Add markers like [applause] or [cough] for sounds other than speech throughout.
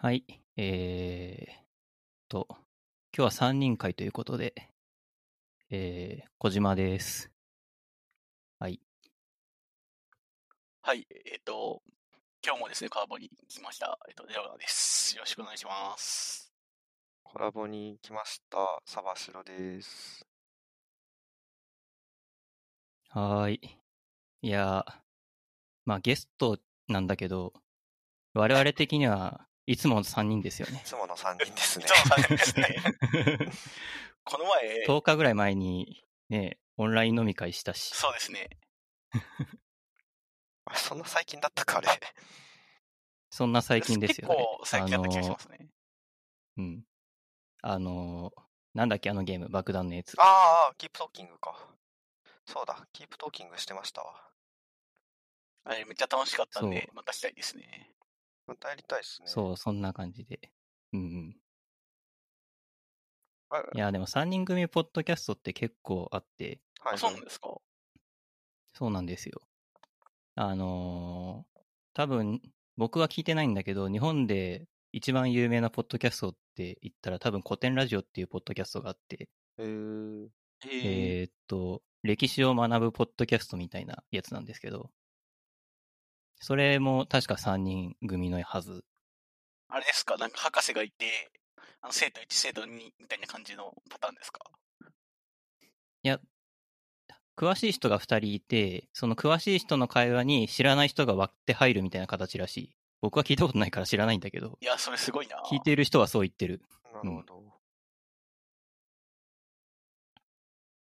はい。えーっと、今日は3人会ということで、えー、小島です。はい。はい、えっ、と、今日もですね、カーボに来ました。えっ、と、ジャガーです。よろしくお願いします。コラボに来ました、サバシロです。はーい。いやー、まあゲストなんだけど、我々的にはいつもの3人ですよねい。つもの3人ですねい。つもの3人ですね。[laughs] この前、10日ぐらい前にね、オンライン飲み会したし、そうですね。[laughs] あそんな最近だったか、あれ。そんな最近ですよね。結構最近だった気がしますね。うん。あのー、なんだっけ、あのゲーム、爆弾のやつ。ああ、キープトーキングか。そうだ、キープトーキングしてましたわ。あれ、めっちゃ楽しかったんでそ、またしたいですね。またやりたいですね。そう、そんな感じで。うんうん。あいや、でも3人組ポッドキャストって結構あって、はい、あ、そうなんですか？そうなんですよ。あのー多分、僕は聞いてないんだけど、日本で一番有名なポッドキャストって言ったら多分古典ラジオっていうポッドキャストがあって、えー、えーっと、歴史を学ぶポッドキャストみたいなやつなんですけど、それも確か3人組のはず。あれですか？なんか博士がいて、あの生徒1、生徒2みたいな感じのパターンですか？いや、詳しい人が2人いて、その詳しい人の会話に知らない人が割って入るみたいな形らしい。僕は聞いたことないから知らないんだけど、いや、それすごいな。聞いている人はそう言ってる。なるほど。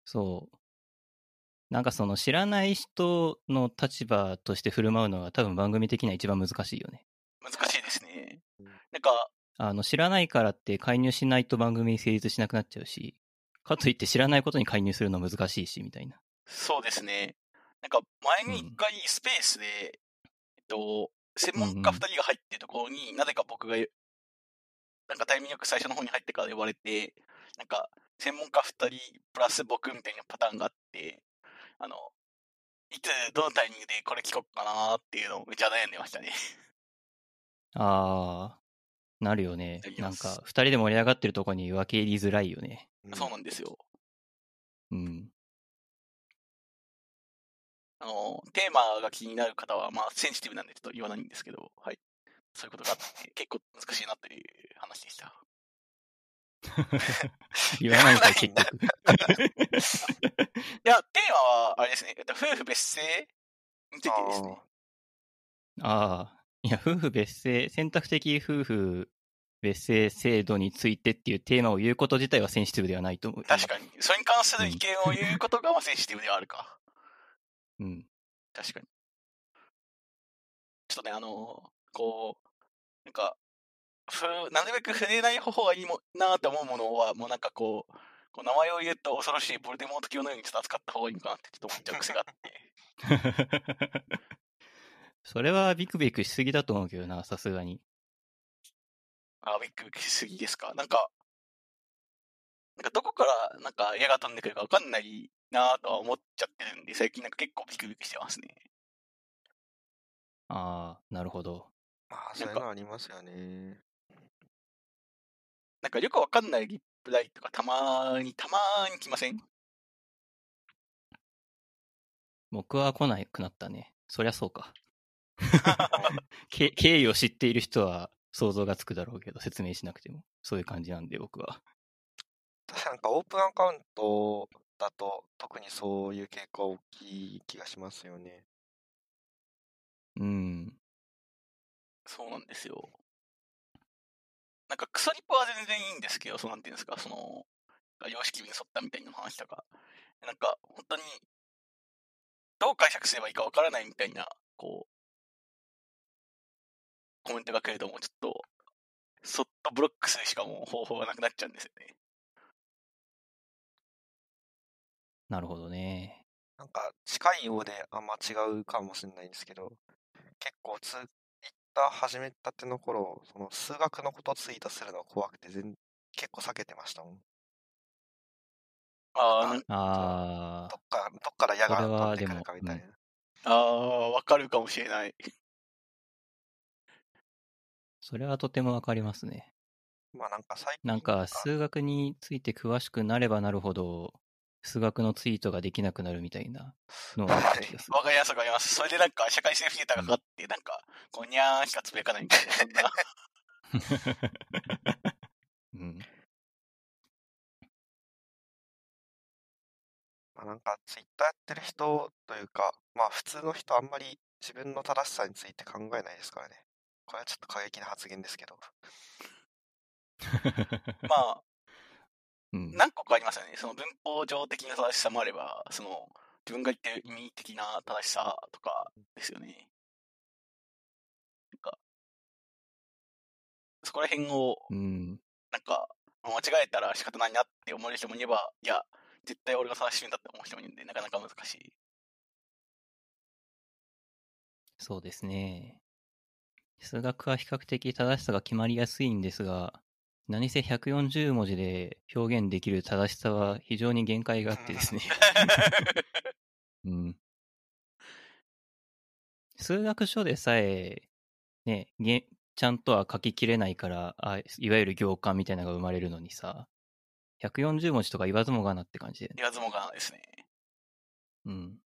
そう。なんかその知らない人の立場として振る舞うのが多分番組的には一番難しいよね。難しいですねうん。なんか、あの、知らないからって介入しないと番組成立しなくなっちゃうし、かといって知らないことに介入するの難しいし、みたいな。そうですね。なんか前に一回スペースで、えっと、専門家二人が入ってるところに、なぜか僕が、なんかタイミングよく最初の方に入ってから呼ばれて、なんか専門家二人プラス僕みたいなパターンがあって、あの、いつ、どのタイミングでこれ聞こうかなっていうのをめっちゃ悩んでましたね。あー、なるよねなんか、二人で盛り上がってるとこに分け入りづらいよね。うんそうなんですよ。うん。あの、テーマが気になる方は、まあ、センシティブなんでちょっと言わないんですけど、はい。そういうことがあって、結構難しいなっていう話でした。[laughs] 言わないんかい、結局。[laughs] いや、テーマは、あれですね、えっと夫婦別姓についてですね。ああ。いや、夫婦別姓、選択的夫婦別姓制度についてっていうテーマを言うこと自体はセンシティブではないと思う。確かに。それに関する意見を言うことが、まあ、センシティブではあるか。うん。確かに。ちょっとね、あの、こう、なんか、ふ [laughs] なるべく触れない方がいいもなって思うものは、もうなんかこう、こう名前を言うと恐ろしいボルデモート教のようにちょっと扱った方がいいのかなってちょっと思っちゃう癖があって。[laughs] それはビクビクしすぎだと思うけどな、さすがに。あ、ビックビックしすぎですか？なんか、なんかどこからなんか矢が飛んでくるかわかんないなとは思っちゃってるんで、最近なんか結構ビクビクしてますね。ああ、なるほど。まあ、そういうのありますよね。なんかよくわかんないリプライとかたまーに、たまーに来ません？僕は来なくなったね。そりゃそうか。[laughs] [laughs] け経緯を知っている人は想像がつくだろうけど、説明しなくても。そういう感じなんで、僕は。確かなんかオープンアカウントだと特にそういう傾向大きい気がしますよね。うん。そうなんですよ。なんかクソリップは全然いいんですけど、そうなんていうんですか、その、様式美に沿ったみたいな話とか、なんか本当に、どう解釈すればいいかわからないみたいな、こう、コメントが来るともうちょっと、そっとブロックするしかもう方法がなくなっちゃうんですよね。なるほどね。なんか近いようであんま違うかもしれないんですけど、結構ツイッター始めたての頃、その数学のことツイートするの怖くて全結構避けてましたもん。ああどっか、どっから矢がそれは飛んでくるかでもみたいな。あー、わかるかもしれない。[laughs] それはとてもわかりますね。まあなんか最近なんか数学について詳しくなればなるほど、数学のツイートができなくなるみたいなのはあった気がする。わかりますわかります。それでなんか社会性フィルターがかかって、なんか、こうにゃーしかつぶやかないみたいな。[laughs] うん。まあなんかツイッターやってる人というか、まあ普通の人あんまり自分の正しさについて考えないですからね。これはちょっと過激な発言ですけど。[laughs] まあ、うん、何個かありますよね。その文法上的な正しさもあれば、その、自分が言ってる意味的な正しさとかですよね。なんか、そこら辺を、うん。なんか、間違えたら仕方ないなって思える人もいれば、いや、絶対俺が正しいんだって思う人もいるんで、なかなか難しい。そうですね。数学は比較的正しさが決まりやすいんですが、何せ140文字で表現できる正しさは非常に限界があってですね。[laughs] うん。数学書でさえ、ね、げちゃんとは書ききれないから、あいわゆる行間みたいなのが生まれるのにさ、140文字とか言わずもがなって感じで、ね。言わずもがなですね。うん。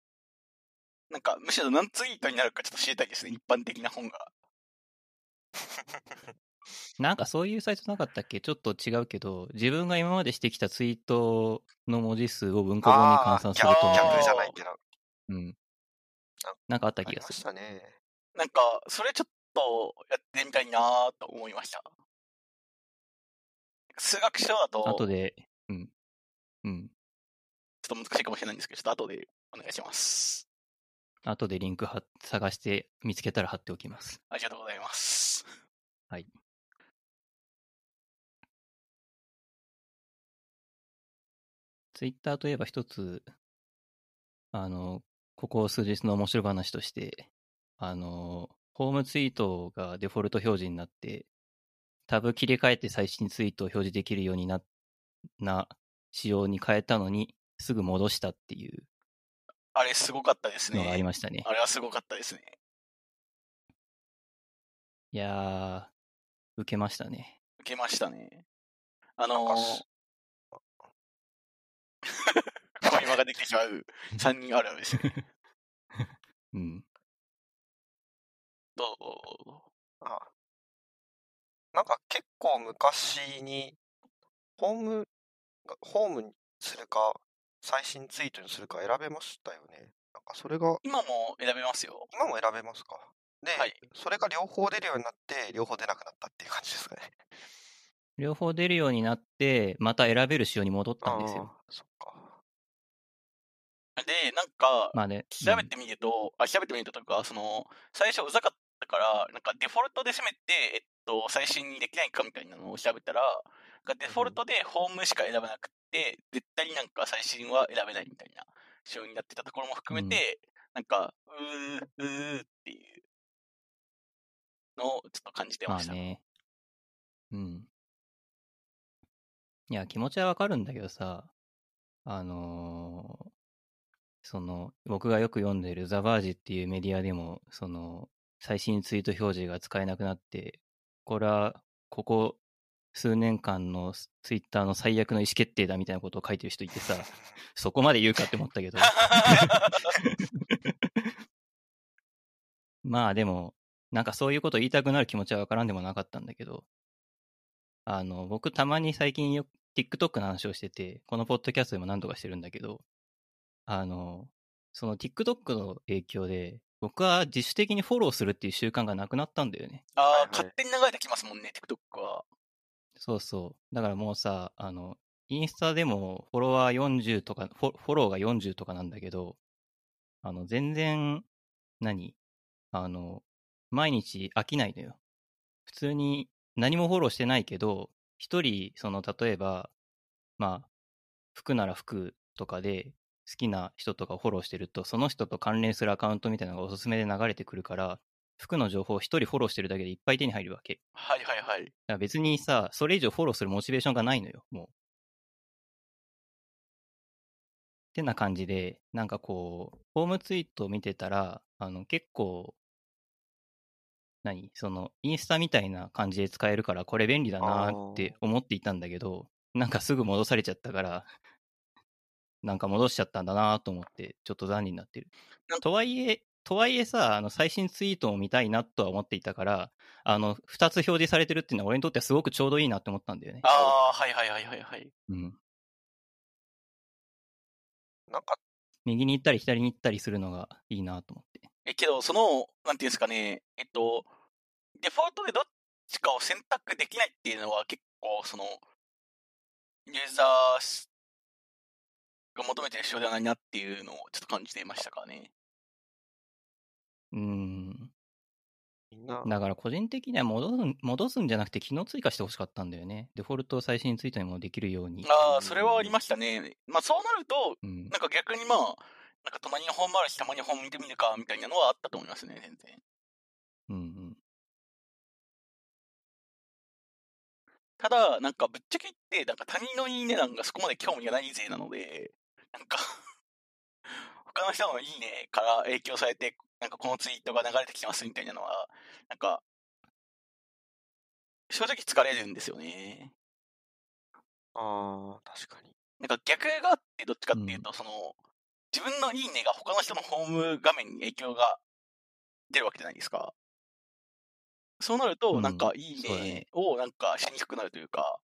なんか、むしろ何ツイートになるかちょっと知りたいですね。一般的な本が。なんかそういうサイトなかったっけ？ちょっと違うけど、自分が今までしてきたツイートの文字数を文庫本に換算すると、じゃないけど。うんあ。なんかあったありまし気がする。たね。なんか、それちょっとやってみたいなと思いました。数学書だと、後で、うん。うん。ちょっと難しいかもしれないんですけど、ちょっと後でお願いします。後でリンクは探して見つけたら貼っておきます。ありがとうございます。はい。ツイッターといえば一つ、あの、ここ数日の面白話として、あの、ホームツイートがデフォルト表示になって、タブ切り替えて最新ツイートを表示できるようにな、な仕様に変えたのに、すぐ戻したっていうあれすごかったですのがありね。ましたね。あれはすごかったですね。いやー、受けましたね。受けましたね。あのーなんかす、会話ができてしまう3人あるあるですね。[laughs] うん。どう？あなんか結構昔に、ホーム、ホームにするか、最新ツイートにするか選べましたよね。なんかそれが、今も選べますよ。今も選べますか。で、はいそれが両方出るようになって、両方出なくなったっていう感じですかね。両方出るようになって、また選べる仕様に戻ったんですよ。そっか。で、なんか、まあね。調べてみると、あ、調べてみるととか、その、最初うざかったから、なんかデフォルトで攻めて、えっと、最新にできないかみたいなのを調べたら、なんかデフォルトでホームしか選べなくて、絶対になんか最新は選べないみたいな仕様になってたところも含めて、なんか、うー、うーっていうのをちょっと感じてました。まあね。うん。いや、気持ちはわかるんだけどさ、あのーその、僕がよく読んでるザ・バージっていうメディアでも、その、最新ツイート表示が使えなくなって、これは、ここ数年間のツイッターの最悪の意思決定だみたいなことを書いてる人いてさ、[laughs] そこまで言うかって思ったけど。[laughs] まあでも、なんかそういうこと言いたくなる気持ちはわからんでもなかったんだけど、あの、僕たまに最近よ TikTok の話をしてて、このポッドキャストでも何度かしてるんだけど、あの、その TikTok の影響で、僕は自主的にフォローするっていう習慣がなくなったんだよね。ああ、はいはい勝手に流れてきますもんね、TikTok は。そうそう。だからもうさ、あの、インスタでもフォロワー40とか、フォフォローが40とかなんだけど、あの、全然、何？あの、毎日飽きないのよ。普通に何もフォローしてないけど、一人、その、例えば、まあ、服なら服とかで、好きな人とかをフォローしてると、その人と関連するアカウントみたいなのがおすすめで流れてくるから、服の情報を一人フォローしてるだけでいっぱい手に入るわけ。はいはいはい。だから別にさ、それ以上フォローするモチベーションがないのよ、もう。ってな感じで、なんかこう、ホームツイートを見てたら、あの、結構、何その、インスタみたいな感じで使えるから、これ便利だなって思っていたんだけど、なんかすぐ戻されちゃったから、なんか戻しちゃったんだなと思って、ちょっと残念になってる。とはいえ、とはいえさ、あの、最新ツイートを見たいなとは思っていたから、あの、二つ表示されてるっていうのは俺にとってはすごくちょうどいいなって思ったんだよね。ああ、はいはいはいはいはい。うん。なんか、右に行ったり左に行ったりするのがいいなと思って。え、けど、その、なんていうんですかね、えっと、デフォルトでどっちかを選択できないっていうのは結構、その、ユーザーが求めてる仕様ではないなっていうのをちょっと感じていましたからね。うん。だから個人的には戻す戻すんじゃなくて機能追加してほしかったんだよね。デフォルト最新ツイートにもできるように。ああ、それはありましたね。まあそうなると、うん。なんか逆にまあ、なんか隣に本もあるし、たまに本見てみるか、みたいなのはあったと思いますね、全然。うんうん。ただ、なんかぶっちゃけ言って、なんか他人のいいねなんかそこまで興味がない勢なので、なんか、[laughs] 他の人のいいねから影響されて、なんかこのツイートが流れてきてますみたいなのは、なんか、正直疲れるんですよね。ああ、確かに。なんか逆があって、どっちかっていうと、その、自分のいいねが他の人のホーム画面に影響が出るわけじゃないですか。そうなると、うんなんかいいねねをなんかしにくくなるというか、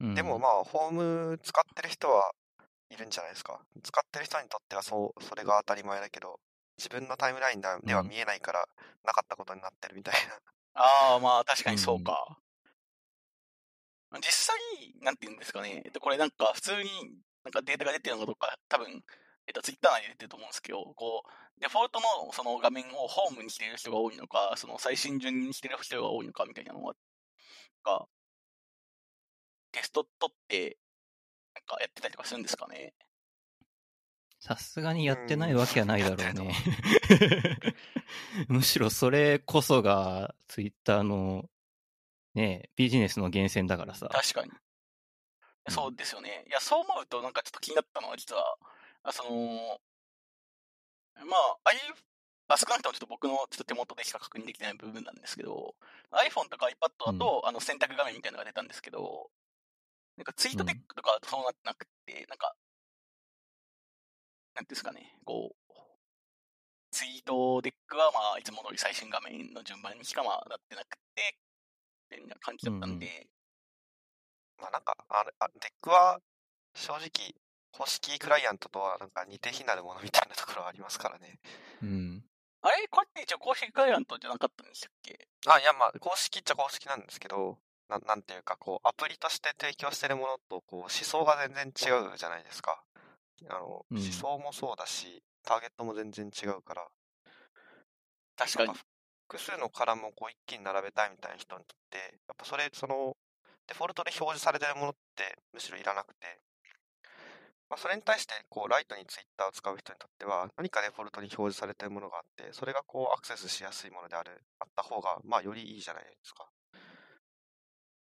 うんでもまあ、ホーム使ってる人はいるんじゃないですか。使ってる人にとってはそう、それが当たり前だけど、自分のタイムラインでは見えないから、なかったことになってるみたいな。ああ、まあ確かにそうか。実際、なんて言うんですかね。えっと、これなんか普通になんかデータが出てるのかどうか、多分、えっと、ツイッター内で出てると思うんですけど、こう、デフォルトのその画面をホームにしている人が多いのか、その最新順にしてる人が多いのかみたいなのが、がテスト取って、なんかやってたりとかするんですかね。さすがにやってないわけはないだろうね。[laughs] [laughs] むしろそれこそがツイッターのね、ビジネスの源泉だからさ。確かに。うん。そうですよね。いや、そう思うと、なんかちょっと気になったのは、実は、あその、まあ、ああ少なくともちょっと僕のちょっと手元でしか確認できてない部分なんですけど、iPhone とか iPad だと、あの選択画面みたいなのが出たんですけど、なんかツイートテックとかだとそうなってなくて、なんか、なんていうんですかね、こう、ツイートデックはまあ、いつも通り最新画面の順番にしかまあなってなくて、みたいな感じだったん。で、まあなんか、あれ、あデックは、正直、公式クライアントとはなんか似て非なるものみたいなところはありますからね。うん。あれこれって一応公式クライアントじゃなかったんでしたっけ？あ、いやまあ、公式っちゃ公式なんですけど、ななんていうか、こう、アプリとして提供してるものと、こう、思想が全然違うじゃないですか。あの、うん思想もそうだし、ターゲットも全然違うから、確かに。複数のカラムをこう一気に並べたいみたいな人にとって、やっぱそれ、その、デフォルトで表示されてるものってむしろいらなくて、まあ、それに対して、こう、ライトにツイッターを使う人にとっては、何かデフォルトに表示されてるものがあって、それがこう、アクセスしやすいものである、あった方が、まあ、よりいいじゃないですか。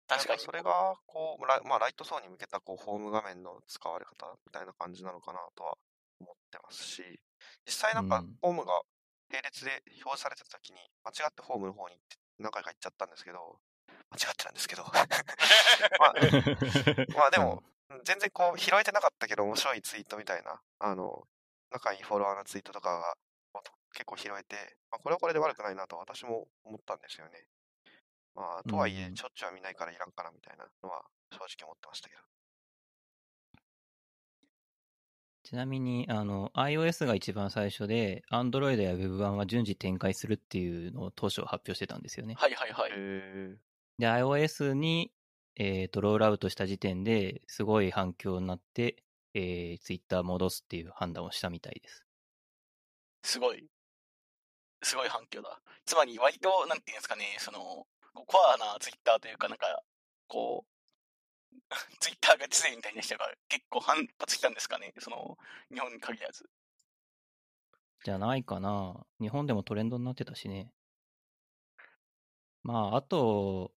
確かに。それが、こう、ラまあ、ライト層に向けた、こう、ホーム画面の使われ方みたいな感じなのかなとは思ってますし、実際なんかうん、ホームが並列で表示されてた時に、間違ってホームの方に行って何回か行っちゃったんですけど、間違ってたんですけど、[laughs] まあ、[laughs] まあでも、全然こう、拾えてなかったけど面白いツイートみたいな、あの、仲いいフォロワーのツイートとかが結構拾えて、まあ、これはこれで悪くないなと私も思ったんですよね。まあ、とはいえう、んしょっちゅうは見ないからいらんかなみたいなのは正直思ってましたけど。ちなみに、あの、iOS が一番最初で、Android や Web 版は順次展開するっていうのを当初発表してたんですよね。はいはいはい。へで、iOS に、えっ、と、ロールアウトした時点ですごい反響になって、えー、Twitter 戻すっていう判断をしたみたいです。すごい。すごい反響だ。つまり割と、なんていうんですかね、その、コアなツイッターというか、なんか、こう、[laughs] ツイッターが強いみたいな人が結構反発したんですかね、その、日本に限らず。じゃないかな。日本でもトレンドになってたしね。まあ、あと、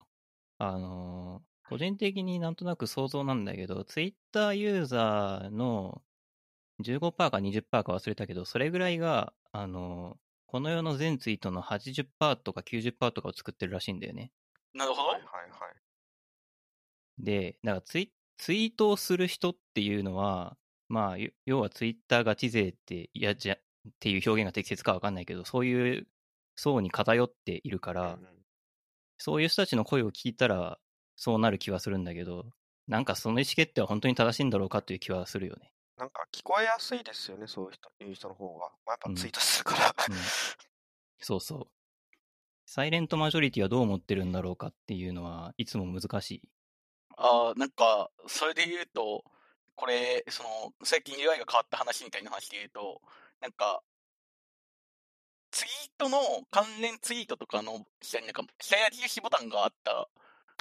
あのー個人的になんとなく想像なんだけど、Twitter ユーザーの15%か20%か忘れたけど、それぐらいが、あのーこの世の全ツイートの80%とか90%とかを作ってるらしいんだよね。なるほど。はいはいはい。で、だからツイツイートをする人っていうのは、まあ、要はツイッターガチ勢って嫌じゃっていう表現が適切かわかんないけど、そういう層に偏っているから、うんうんそういう人たちの声を聞いたら、そうなる気はするんだけど、なんかその意思決定は本当に正しいんだろうかという気はするよね。なんか聞こえやすいですよね、そういう人いう人の方が。まあ、やっぱうんツイートするから。うんそうそう。サイレントマジョリティはどう思ってるんだろうかっていうのはいつも難しい。ああ、なんか、それで言うと、これ、その、最近 UI が変わった話みたいな話で言うと、なんか、ツイートの関連ツイートとかの下になんか、下矢印ボタンがあった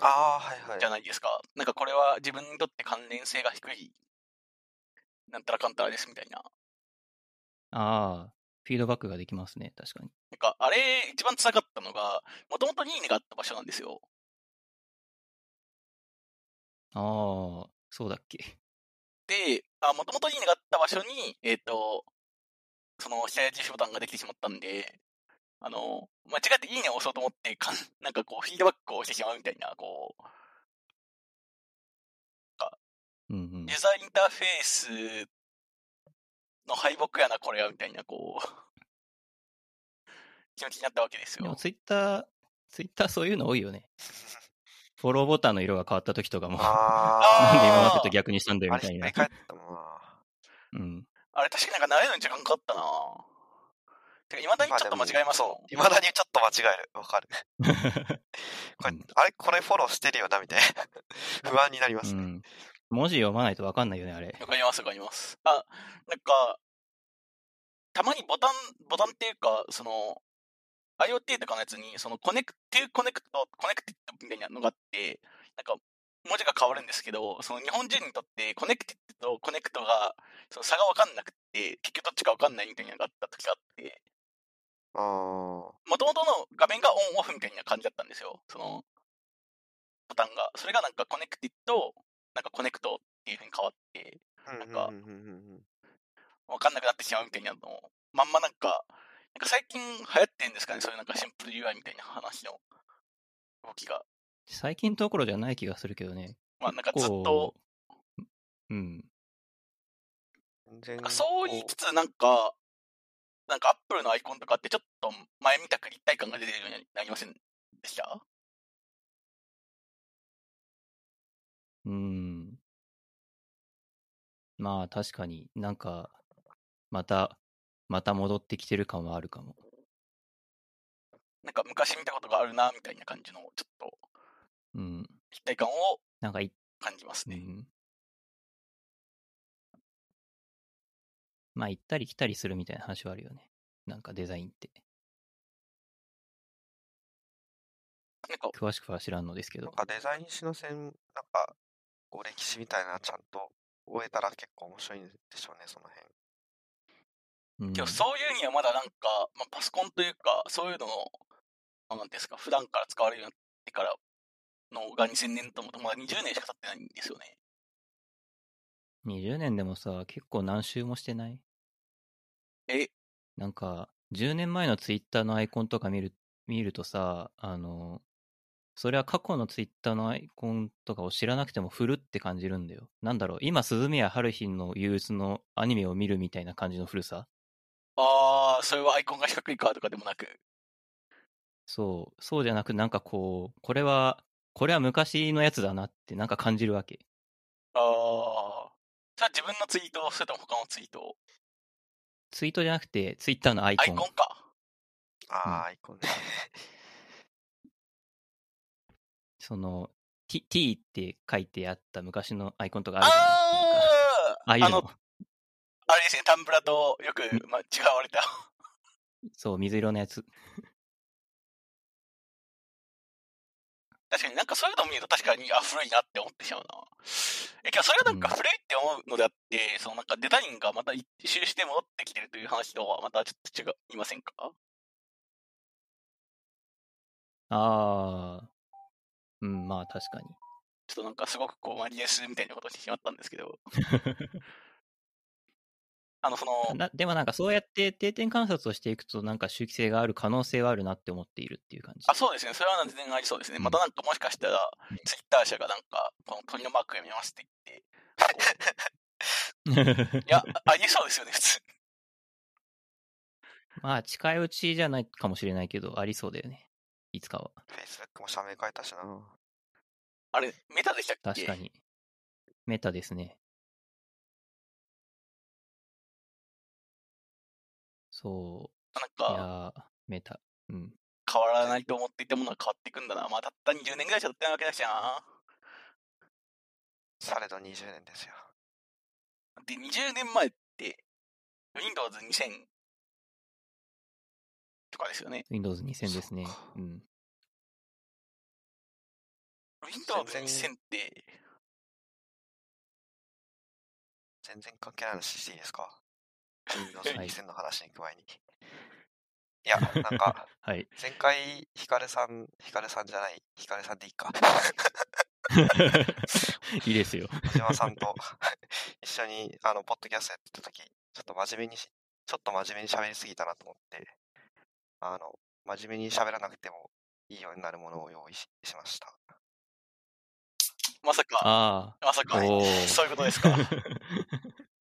ああ、はいはいじ。ゃないですか。なんかこれは自分にとって関連性が低い、なんたらかんたらですみたいな。ああ、フィードバックができますね、確かに。なんか、あれ、一番辛かったのが、もともといいねがあった場所なんですよ。ああ、そうだっけ。で、あ、もともといいねがあった場所に、えっ、と、その下矢印ボタンができてしまったんで、あの、間違っていいねを押そうと思って、かん [laughs] なんかこう、フィードバックをしてしまうみたいな、こう、うんうんユー。ザーインターフェースの敗北やな、これは、みたいな、こう、[laughs] 気持ちになったわけですよ。でもツイッター、ツイッターそういうの多いよね。フォローボタンの色が変わった時とかも、あ [laughs] なんで今までと逆にしたんだよみたいな。うん。あれ確かになんか慣れるのに時間かかったなてか、未だにちょっと間違えますもん。いまだにちょっと間違える。わかる。[laughs] これうん、あれこれフォローしてるよな、みたいな。[laughs] 不安になりますね。うん。文字読まないとわかんないよね、あれ。わかりますわかります。あ、なんか、たまにボタン、ボタンっていうか、その、IoT とかのやつに、その connect、connect、connected みたいなのがあって、なんか、文字が変わるんですけど、その日本人にとって connected と connect が、その差がわかんなくて、結局どっちかわかんないみたいなのがあった時があって。もともとの画面がオンオフみたいな感じだったんですよ。その、ボタンが。それがなんか connected、なんか connect っていう風に変わって、なんかわかんなくなってしまうみたいなのを、まんまなんか、なんか最近流行ってんですかね、そういうなんかシンプル UI みたいな話の動きが。最近どころじゃない気がするけどね。まあなんかずっと、こう、うん。そう言いつつなんか、なんかアップルのアイコンとかってちょっと前みたく立体感が出てるようになりませんでした？うん。まあ確かになんか、また、また戻ってきてる感はあるかも。なんか昔見たことがあるな、みたいな感じの、ちょっとうん。立体感をなんかい、感じますね。うん。まあ行ったり来たりするみたいな話はあるよね。なんかデザインって。なんか、詳しくは知らんのですけどなん。かデザイン史の線、なんか、こう歴史みたいなのちゃんと終えたら結構面白いんでしょうね、その辺。うんけどそういうにはまだなんか、まあ、パソコンというか、そういうのの、まあなんですか、普段から使われるようになってからのが2000年ともとまだ20年しか経ってないんですよね。20年でもさ、結構何周もしてないえ、なんか、10年前のツイッターのアイコンとか見る、見るとさ、あの、それは過去のツイッターのアイコンとかを知らなくても古って感じるんだよ。なんだろう、今、鈴宮春日の憂鬱のアニメを見るみたいな感じの古さ？あー、それはアイコンが四角いかとかでもなく。そう、そうじゃなく、なんかこう、これは、これは昔のやつだなってなんか感じるわけ。あー、じゃあ自分のツイート、それとも他のツイートツイートじゃなくて、ツイッターのアイアコン。イコンか。ああ、アイコンね。[laughs] その、T, T って書いてあった昔のアイコンとかあるじゃないなんかあーああいうのあの、あれですね、タンブラとよく、まあ、違われた。そう、水色のやつ。確かになんかそういうのを見ると確かに、あ、古いなって思ってしまうな。え、けどそれはなんかうん古いって思うのであって、そのなんかデザインがまた一周して戻ってきてるという話とはまたちょっと違いませんか？ああ、うん、まあ確かに。ちょっとなんかすごくこうマリエスみたいなことをしてしまったんですけど。[laughs] あの、その、なでもなんかそうやって定点観察をしていくと、なんか周期性がある可能性はあるなって思っているっていう感じ。あ、そうですね。それは全然ありそうですね。うんまたなんかもしかしたらうん、ツイッター社がなんか、この鳥のマークやめますって言って、[laughs] いや、あありえそうですよね、普通。[laughs] まあ、近いうちじゃないかもしれないけど、ありそうだよね。いつかは。Facebook も社名変えたしな。あれ、メタでしたっけ？確かに。メタですね。そなんう。いやメタ。うん。変わらないと思っていたものが変わっていくんだな。まあ、たった20年ぐらいしか経ってないわけだしな。されど20年ですよ。で、20年前って、Windows 2000とかですよね。Windows 2000ですね。うん。Windows 全然2000って、全然関係ない話していいですか？?Windows はい2000の話に行く前に。いや、なんか、[laughs] はい。前回、ヒカルさん、ヒカルさんじゃない、ヒカルさんでいいか。[laughs] いいですよ。小島さんと一緒に、あの、ポッドキャストやってた時、ちょっと真面目にし、ちょっと真面目に喋りすぎたなと思って、あの、真面目に喋らなくてもいいようになるものを用意ししました。まさか。まさか、そういうことですか？[laughs]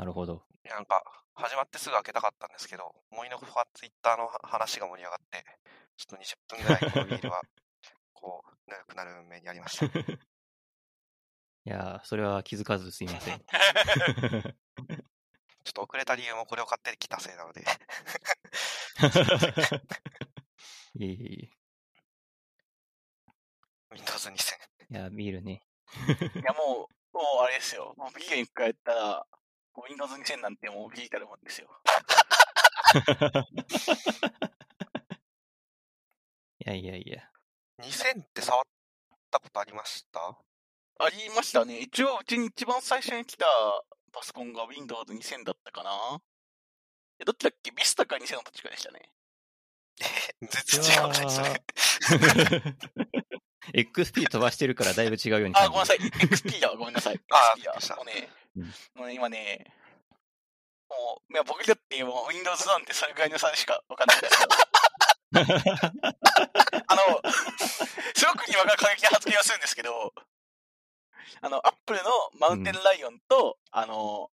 なるほど。なんか、始まってすぐ開けたかったんですけど、思いのほかツイッターの話が盛り上がって、ちょっと20分ぐらいこのビールは、[laughs] こう、ぬるくなる運命にありました。[laughs] いやー、それは気づかずすいません。[laughs] ちょっと遅れた理由もこれを買ってきたせいなので、いえい。Windows 2000。いや、ビールね。いや、もう、もうあれですよ。もうビールに加えたら、Windows 2000なんてもうビジタルもんですよ。[laughs] いやいやいや。2000って触ったことありました？ありましたね。一応、うちに一番最初に来たパソコンが Windows 2000だったかな。え、どっちだっけ？ビスタか2000のどっちかでしたね。全然違うね、それ。XP [laughs] 飛ばしてるからだいぶ違うように感あ、ごめんなさい。XP だ。ごめんなさい。あっくりしただ。もうね、もう、今ね、もう、いや僕だってもう Windows なんてそれぐらいの差しかわかんないですよ。あの、すごく今から過激な発言をするんですけど、あの、アップルのマウンテンライオンと、あの、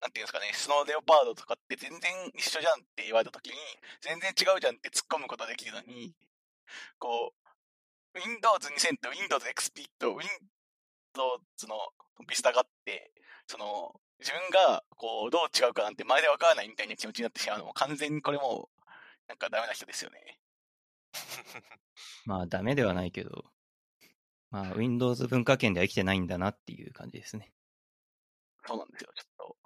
なんていうんですかね、スノーレオパードとかって全然一緒じゃんって言われたときに、全然違うじゃんって突っ込むことができるのに、こう、Windows 2000と Windows XP と Win Windows のビスタがあって、その、自分が、こう、どう違うかなんて前でわからないみたいな気持ちになってしまうのも完全にこれもう、なんかダメな人ですよね。[laughs] まあ、ダメではないけど、まあ、Windows 文化圏では生きてないんだなっていう感じですね。そうなんですよ、ちょ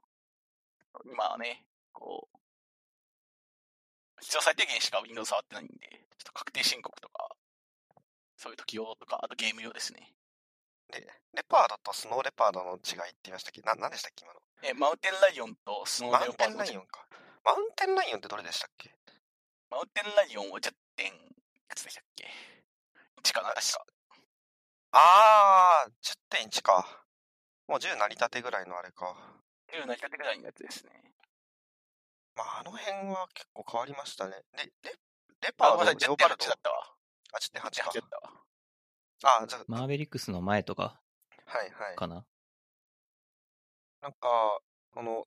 っと。今はね、こう、必要最低限しか Windows 触ってないんで、ちょっと確定申告とか、そういう時用とか、あとゲーム用ですね。で、レパードとスノーレパードの違いって言いましたっけ？な、何でしたっけ？今の。え、マウンテンライオンとスノーマウンテレオパードンライオンか。マウンテンライオンってどれでしたっけ？マウンテンライオンは10点、いくつでしたっけ ?1 かな、確か。あー、10.1か。もう10成り立てぐらいのあれか。10成り立てぐらいのやつですね。まあ、あの辺は結構変わりましたね。で、レ、レパあ、ード、ごめんなさい、レオパルド10.8だ。ったわ。あ、10.8 10.8だかっ。たわ。あー、じゃあ、マーベリックスの前とかはいはい。かな？なんか、この、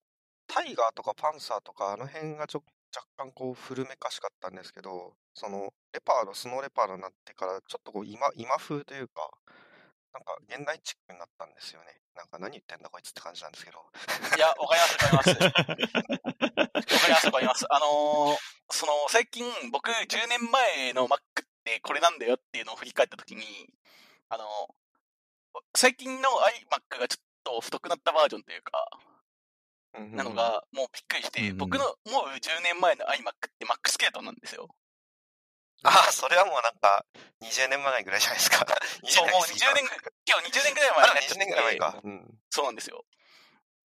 タイガーとかパンサーとか、あの辺がちょ若干こう古めかしかったんですけど、その、レパード、スノーレパードになってから、ちょっとこう今、今風というか、なんか現代チックになったんですよね。なんか何言ってんだこいつって感じなんですけど。いや、わかります、わかります。わかります、わかります。あのーその、最近、僕、10年前の Mac ってこれなんだよっていうのを振り返ったときに、あの最近の iMac がちょっと太くなったバージョンというか、なのが、もうびっくりして、僕のもう10年前の iMac って Mac スケートなんですよ。ああ、それはもうなんか、20年前ぐらいじゃないですか。[laughs] そう、もう過ぎた20年、今日20年ぐらい前20になっちゃって年ぐらい前か。うん。そうなんですよ。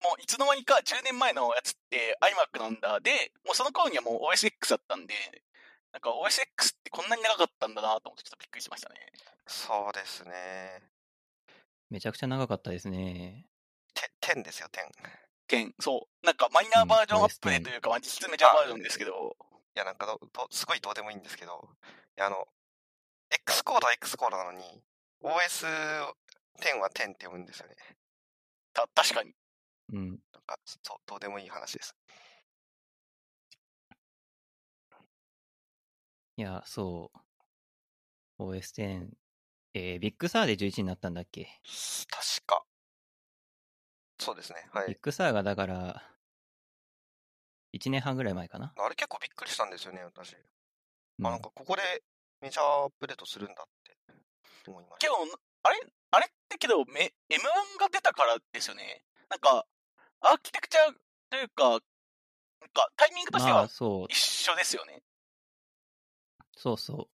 もういつの間にか10年前のやつって iMac なんだ。で、もうその頃にはもう OSX だったんで、なんか OSX ってこんなに長かったんだなと思ってちょっとびっくりしましたね。そうですね。めちゃくちゃ長かったですね。て、10ですよ、10。件、そう。なんかマイナーバージョンアップデートいうか、まあ実質メジャーバージョンですけど、いや、なんかどど、すごいどうでもいいんですけど、いや、あの、X コードは X コードなのに、OS10 は10って読むんですよね。た、確かに。うん。なんか、そう、どうでもいい話です。いや、そう。OS10、えー、 Big Sur で11になったんだっけ？確か。そうですね。はい。ビッグサーがだから、1年半ぐらい前かな。あれ結構びっくりしたんですよね、私。うんあ、なんかここでメジャーアップデートするんだって思いました。けど、あれあれってけど、め M1 が出たからですよね。なんか、アーキテクチャというか、なんかタイミングとしてまあ、はそう一。緒ですよね。そうそう。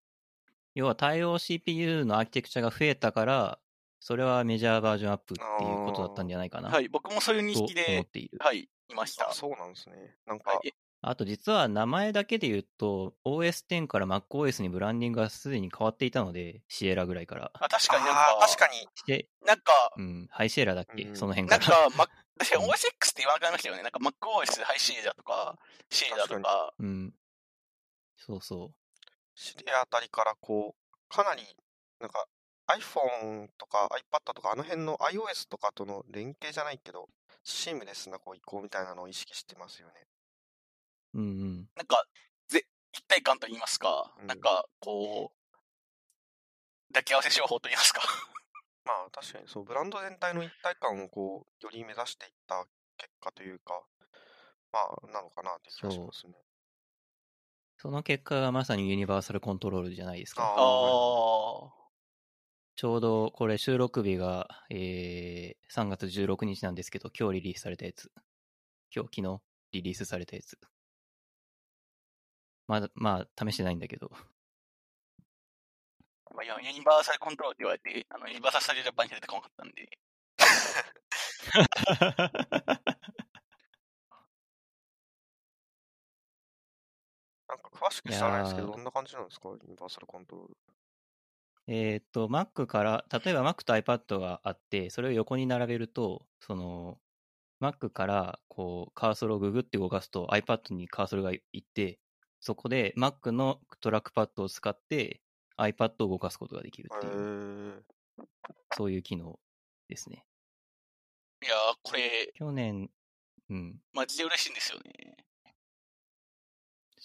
要は対応 CPU のアーキテクチャが増えたから、それはメジャーバージョンアップっていうことだったんじゃないかな。はい、僕もそういう認と思っ識で、ている。はい、いましたあ、。そうなんですね。なんか、はい、あと実は名前だけで言うと、OS10 から MacOS にブランディングがすでに変わっていたので、シエラぐらいから。あ確かになんか、確かに、して、なんか、うん、ハイシエラだっけ、うんその辺なんから。か、ま、確かに OSX って言わなくなりましたよね。なんか MacOS ハイシエだとか、シエだと確か、うん。そうそ知りあたりからこう、かなり、なんか iPhone とか iPad とかあの辺の iOS とかとの連携じゃないけど、シームレスなこう移行みたいなのを意識してますよね。う。うんうん。なんか、ぜ、一体感と言いますか、うんなんか、こう、抱き合わせ商法と言いますか。[laughs] まあ確かにそう、ブランド全体の一体感をこう、より目指していった結果というか、まあ、なのかなって気がしますね。その結果がまさにユニバーサルコントロールじゃないですか。ちょうどこれ収録日が、えー、3月16日なんですけど、今日リリースされたやつ。今日、昨日リリースされたやつ。まだ、まあ、試してないんだけど。まあ、ユニバーサルコントロールって言われて、あの、ユニバーサルスタジオジャパンに出てこなかったんで、[laughs] 詳しく知らないですけど、どんな感じなんですか？ユニバーサルコントロール。えーっと、Mac から、例えば Mac と iPad があって、それを横に並べると、その、Mac から、こう、カーソルをググって動かすと iPad にカーソルがいって、そこで Mac のトラックパッドを使って iPad を動かすことができるへっていう、ーそういう機能ですね。いやー、これ、去年、うん、マジで嬉しいんですよね。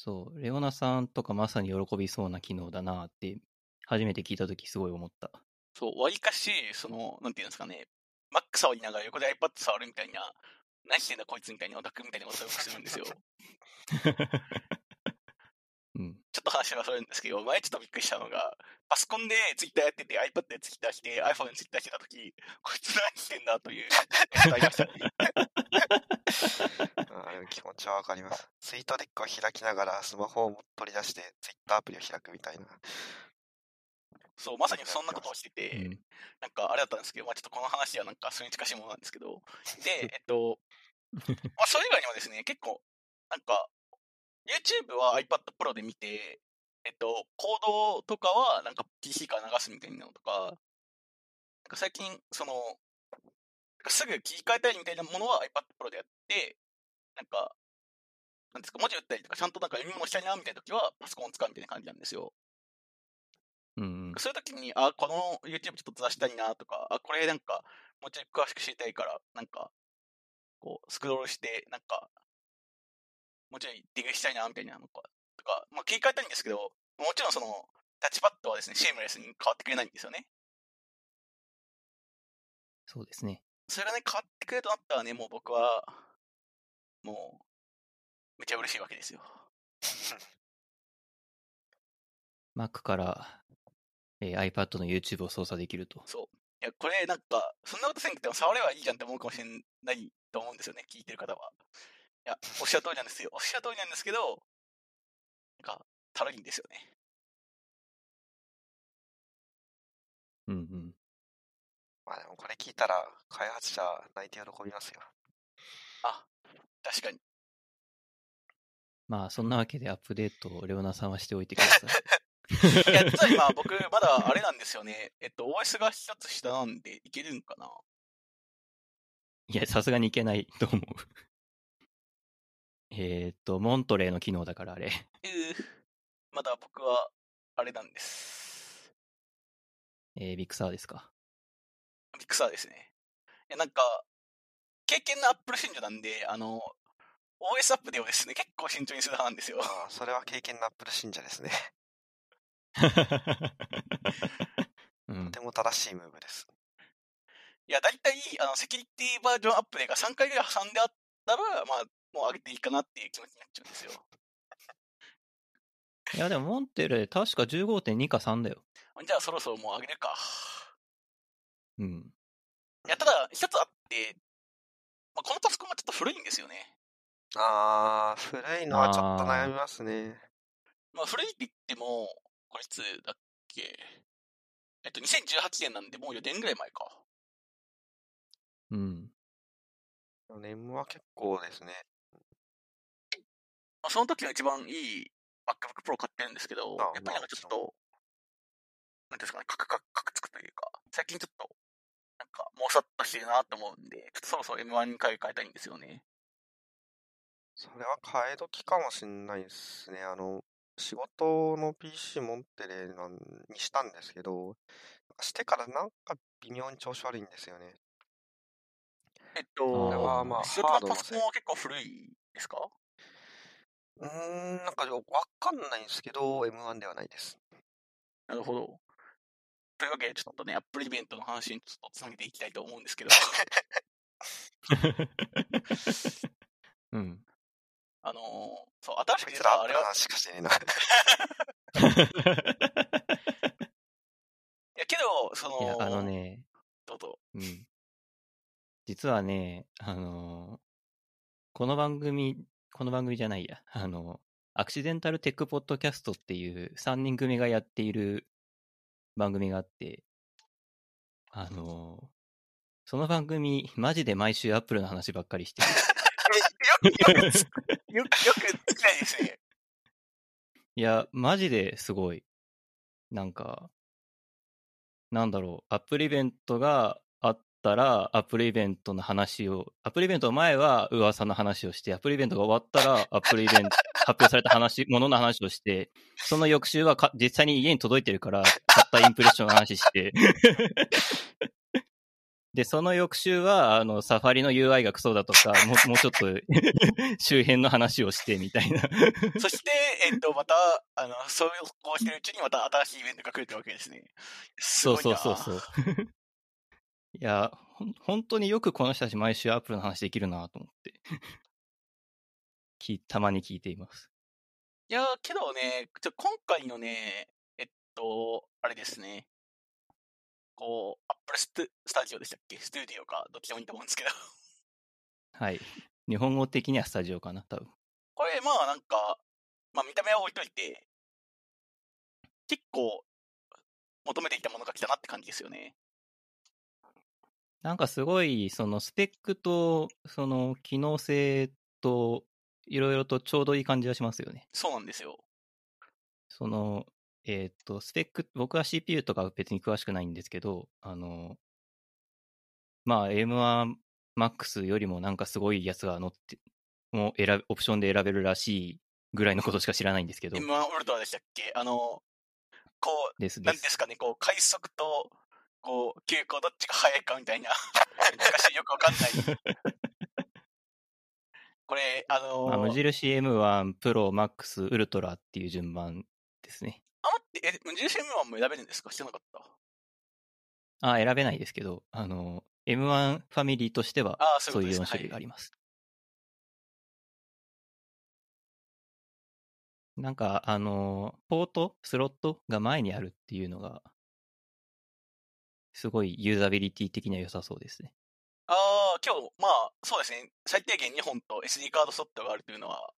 そう、レオナさんとかまさに喜びそうな機能だなって、初めて聞いたときすごい思った。そう、わりかし、その、なんていうんですかね、Mac 触りながら横で iPad 触るみたいな、何してんだこいつみたいなオタクみたいなことをよくするんですよ。[laughs] と話はそれるんですけど、前ちょっとびっくりしたのが、パソコンで Twitter やってて、iPad で Twitter して、iPhone で Twitter してたとき、こいつ何してんだという、ありましたね。[laughs] 気持ちはわかります。ツイートデックを開きながらスマホを取り出して、ツイッターアプリを開くみたいな。そう、まさにそんなことをしてうて、ん。なんかあれだったんですけど、まあちょっとこの話はなんかそれに近しいものなんですけど、で、[laughs] えっと、まあそれ以外にもですね、結構、なんか、YouTube は iPad Pro で見て、えっと、コードとかはなんか PC から流すみたいなのとか、なんか最近、その、すぐ切り替えたいみたいなものは iPad Pro でやって、なんか、なんですか、文字打ったりとか、ちゃんとなんか読み物したいなみたいな時はパソコンを使うみたいな感じなんですよ。うんうん。そういう時に、あ、この YouTube ちょっとずらしたいなとか、あ、これなんか、もうちょい詳しく知りたいから、なんか、こう、スクロールして、なんか、もうちょいディグしたいなみたいなのか、とか、まあ切り替えたいんですけど、もちろんその、タッチパッドはですね、シームレスに変わってくれないんですよね。そうですね。それがね、変わってくれるとなったらね、もう僕は、もう、めっちゃ嬉しいわけですよ。Mac から、えー iPad の YouTube を操作できると。そう。いや、これなんか、そんなことせんくても触ればいいじゃんって思うかもしれないと思うんですよね、聞いてる方は。いや、おっしゃる通りなんですよ。おっしゃる通りなんですけど、なんか、たるいんですよね。うんうん。まあでもこれ聞いたら、開発者泣いて喜びますよ。あ、確かに。まあ、そんなわけでアップデートをレオナさんはしておいてください。[laughs] いや、実は今僕、まだあれなんですよね。えっと、OS が一つ下なんで、いけるんかな？いや、さすがにいけないと思う。えっと、モントレーの機能だからあれ。えー、まだ僕は、あれなんです。えー、ビクサーですか？ビクサーですね。いや、なんか、経験のアップル信者なんで、あの、OS アップデーをですね、結構慎重にする派なんですよ。ああ、それは経験のアップル信者ですね。[laughs] うんとても正しいムーブです。いや、大体、あの、セキュリティバージョンアップデーが3回ぐらい挟んであったら、まあ、もう上げていいかなっていう気持ちになっちゃうんですよ。いや、でもモンテレ、確か15.2か3だよ。じゃあそろそろもう上げるか。うん。いや、ただ、一つあって、まあ、このパソコンがちょっと古いんですよね。ああ、古いのはちょっと悩みますね。まあ、古いって言っても、これいつだっけ？えっと、2018年なんでもう4年ぐらい前か。うん。4年は結構ですね。まあ、その時が一番いい MacBook Pro 買ってるんですけど、あやっぱりなんかちょっと、なんですかね、カクカクカクつくというか、最近ちょっと、なんか、もうさっとしてるなと思うんで、ちょっとそろそろ M1 に買い替えたいんですよね。それは替え時かもしんないですね。あの、仕事の PC モンテレなんにしたんですけど、してからなんか微妙に調子悪いんですよね。えっあと、ーまあまあ仕事のパソコンは結構古いですか？うーん、なんかわかんないんですけど、M1 ではないです。なるほど。というわけで、ちょっとね、Apple イベントの話にちょっとつなげていきたいと思うんですけど、うん。あのーそう、新しく出たあれは、しかしてねえな。[laughs] いやけど、その、あのね、どうぞ。うん。実はね、あのこの番組、この番組じゃないや、[laughs] あの、アクシデンタルテックポッドキャストっていう3人組がやっている番組があって、あのその番組、マジで毎週アップルの話ばっかりしてる。よく、よく、よくできないですね。いや、マジですごい。なんか、なんだろう、アップルイベントがったら、アップルイベントの話を、アップルイベントの前は噂の話をして、アップルイベントが終わったら、アップルイベント、[laughs] 発表された話、ものの話をして、その翌週はか実際に家に届いてるから、買ったインプレッションの話して、で、その翌週は、あの、サファリの UI がクソだとか、もうもうちょっと [laughs] 周辺の話をして、みたいな。そして、えっと、また、あの、そうこうしてるうちにまた新しいイベントが来るってわけですね。すそうそうそうそう。いや、ほん本当によくこの人たち毎週アップルの話できるなと思って。[laughs] きたまに聞いています。いやー、けどね、ちょ今回のね、えっと、あれですね。こう、アップルストスタジオでしたっけ？スタディオか、どっちでもいいと思うんですけど。はい。日本語的にはスタジオかな、多分。これ、まあなんか、まあ見た目は置いといて、結構、求めていたものが来たなって感じですよね。なんかすごい、そのスペックと、その機能性と、いろいろとちょうどいい感じがしますよね。そうなんですよ。その、えーっと、スペック、僕は CPU とか別に詳しくないんですけど、あの、まあ、M1MAX よりもなんかすごいやつが乗って、もう選べ、オプションで選べるらしいぐらいのことしか知らないんですけど、M1 ウルトラでしたっけ？あの、こう、ですで。なんですすかね、こう、快速と、こう、急行どっちが速いかみたいな、[laughs] 難しい、よくわかんない。[laughs] これ、あのーまあ、無印 M1、プロ、MAX、ウルトラっていう順番ですね。あ、待って、え、無印 M1 も選べるんですか？知らなかった。あ、選べないですけど、あの、M1 ファミリーとしてはそそうういう4いうことですね種類があります。なんか、あの、ポート、スロットが前にあるっていうのが、すごいユーザビリティ的には良さそうですね。ああ、今日、まあ、そうですね。最低限2本と SD カードスロットがあるというのは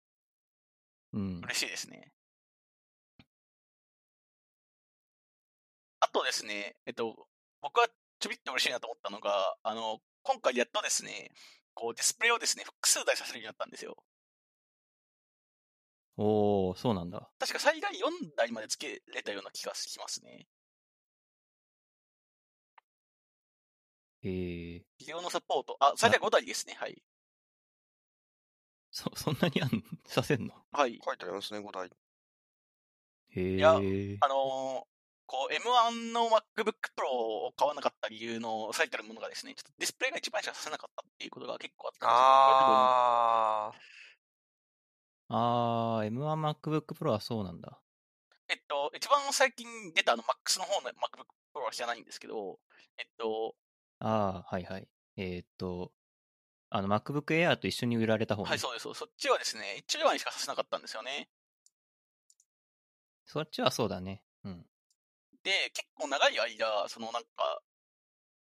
うん。嬉しいですね。あとですね、えっと、僕はちょびっと嬉しいなと思ったのが、あの、今回やっとですね、こうディスプレイをですね、複数台させるようになったんですよ。おー、そうなんだ。確か最大4台まで付けれたような気がしますね。えー、ビデオのサポート。あ、最大5台ですね。はい。そ、そんなにあん、させんの？はい。書いてありますね、5台。へえやー。あのーこう、M1 の MacBook Pro を買わなかった理由の最たるものがですね、ちょっとディスプレイが一番しかさせなかったっていうことが結構あったんですよああー、M1 MacBook Pro はそうなんだ。えっと、一番最近出たあの Max の方の MacBook Pro は知らないんですけど、えっと、ああ、はいはい。えーっと、あの、MacBook Air と一緒に売られた方ねはい、そうです。そっちはですね、一番にしかさせなかったんですよね。そっちはそうだね。うん。で、結構長い間、そのなんか、